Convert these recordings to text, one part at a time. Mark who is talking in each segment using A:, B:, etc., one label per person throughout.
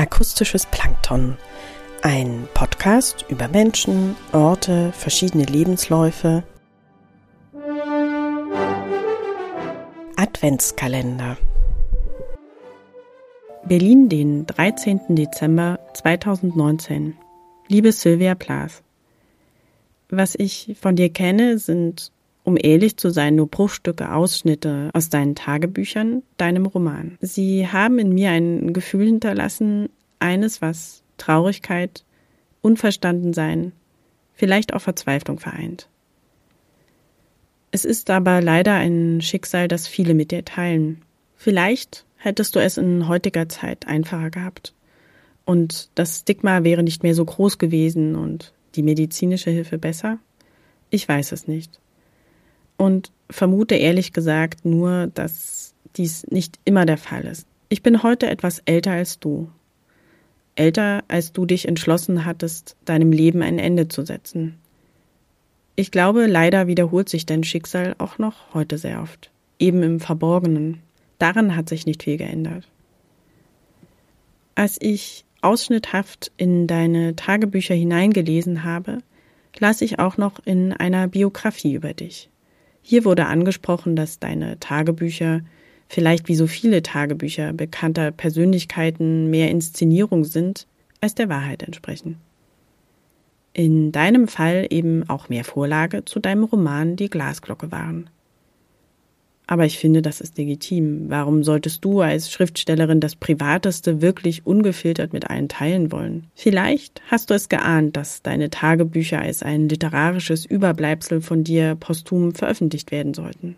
A: Akustisches Plankton. Ein Podcast über Menschen, Orte, verschiedene Lebensläufe. Adventskalender. Berlin, den 13. Dezember 2019. Liebe Sylvia Plath. Was ich von dir kenne, sind um ehrlich zu sein, nur Bruchstücke, Ausschnitte aus deinen Tagebüchern, deinem Roman. Sie haben in mir ein Gefühl hinterlassen, eines, was Traurigkeit, Unverstandensein, vielleicht auch Verzweiflung vereint. Es ist aber leider ein Schicksal, das viele mit dir teilen. Vielleicht hättest du es in heutiger Zeit einfacher gehabt. Und das Stigma wäre nicht mehr so groß gewesen und die medizinische Hilfe besser? Ich weiß es nicht und vermute ehrlich gesagt nur, dass dies nicht immer der Fall ist. Ich bin heute etwas älter als du. Älter, als du dich entschlossen hattest, deinem Leben ein Ende zu setzen. Ich glaube, leider wiederholt sich dein Schicksal auch noch heute sehr oft. Eben im Verborgenen. Daran hat sich nicht viel geändert. Als ich ausschnitthaft in deine Tagebücher hineingelesen habe, las ich auch noch in einer Biografie über dich. Hier wurde angesprochen, dass deine Tagebücher vielleicht wie so viele Tagebücher bekannter Persönlichkeiten mehr Inszenierung sind, als der Wahrheit entsprechen. In deinem Fall eben auch mehr Vorlage zu deinem Roman Die Glasglocke waren. Aber ich finde, das ist legitim. Warum solltest du als Schriftstellerin das Privateste wirklich ungefiltert mit allen teilen wollen? Vielleicht hast du es geahnt, dass deine Tagebücher als ein literarisches Überbleibsel von dir posthum veröffentlicht werden sollten.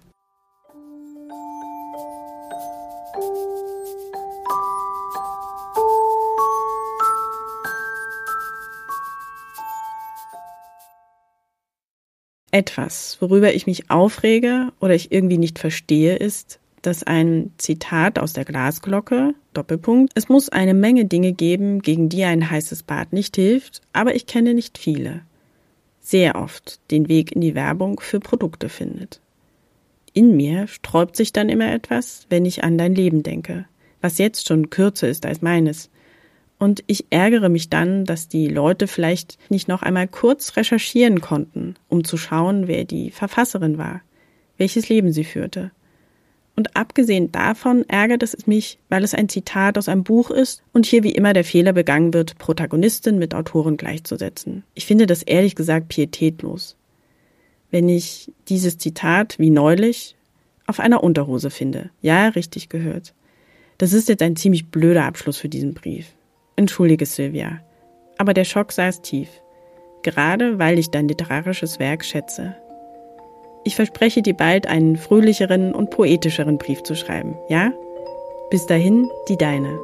A: Etwas, worüber ich mich aufrege oder ich irgendwie nicht verstehe, ist, dass ein Zitat aus der Glasglocke, Doppelpunkt, es muss eine Menge Dinge geben, gegen die ein heißes Bad nicht hilft, aber ich kenne nicht viele. Sehr oft den Weg in die Werbung für Produkte findet. In mir sträubt sich dann immer etwas, wenn ich an dein Leben denke, was jetzt schon kürzer ist als meines, und ich ärgere mich dann, dass die Leute vielleicht nicht noch einmal kurz recherchieren konnten, um zu schauen, wer die Verfasserin war, welches Leben sie führte. Und abgesehen davon ärgert es mich, weil es ein Zitat aus einem Buch ist und hier wie immer der Fehler begangen wird, Protagonistin mit Autoren gleichzusetzen. Ich finde das ehrlich gesagt pietätlos. Wenn ich dieses Zitat, wie neulich, auf einer Unterhose finde. Ja, richtig gehört. Das ist jetzt ein ziemlich blöder Abschluss für diesen Brief. Entschuldige, Sylvia, aber der Schock saß tief, gerade weil ich dein literarisches Werk schätze. Ich verspreche dir bald einen fröhlicheren und poetischeren Brief zu schreiben, ja? Bis dahin, die deine.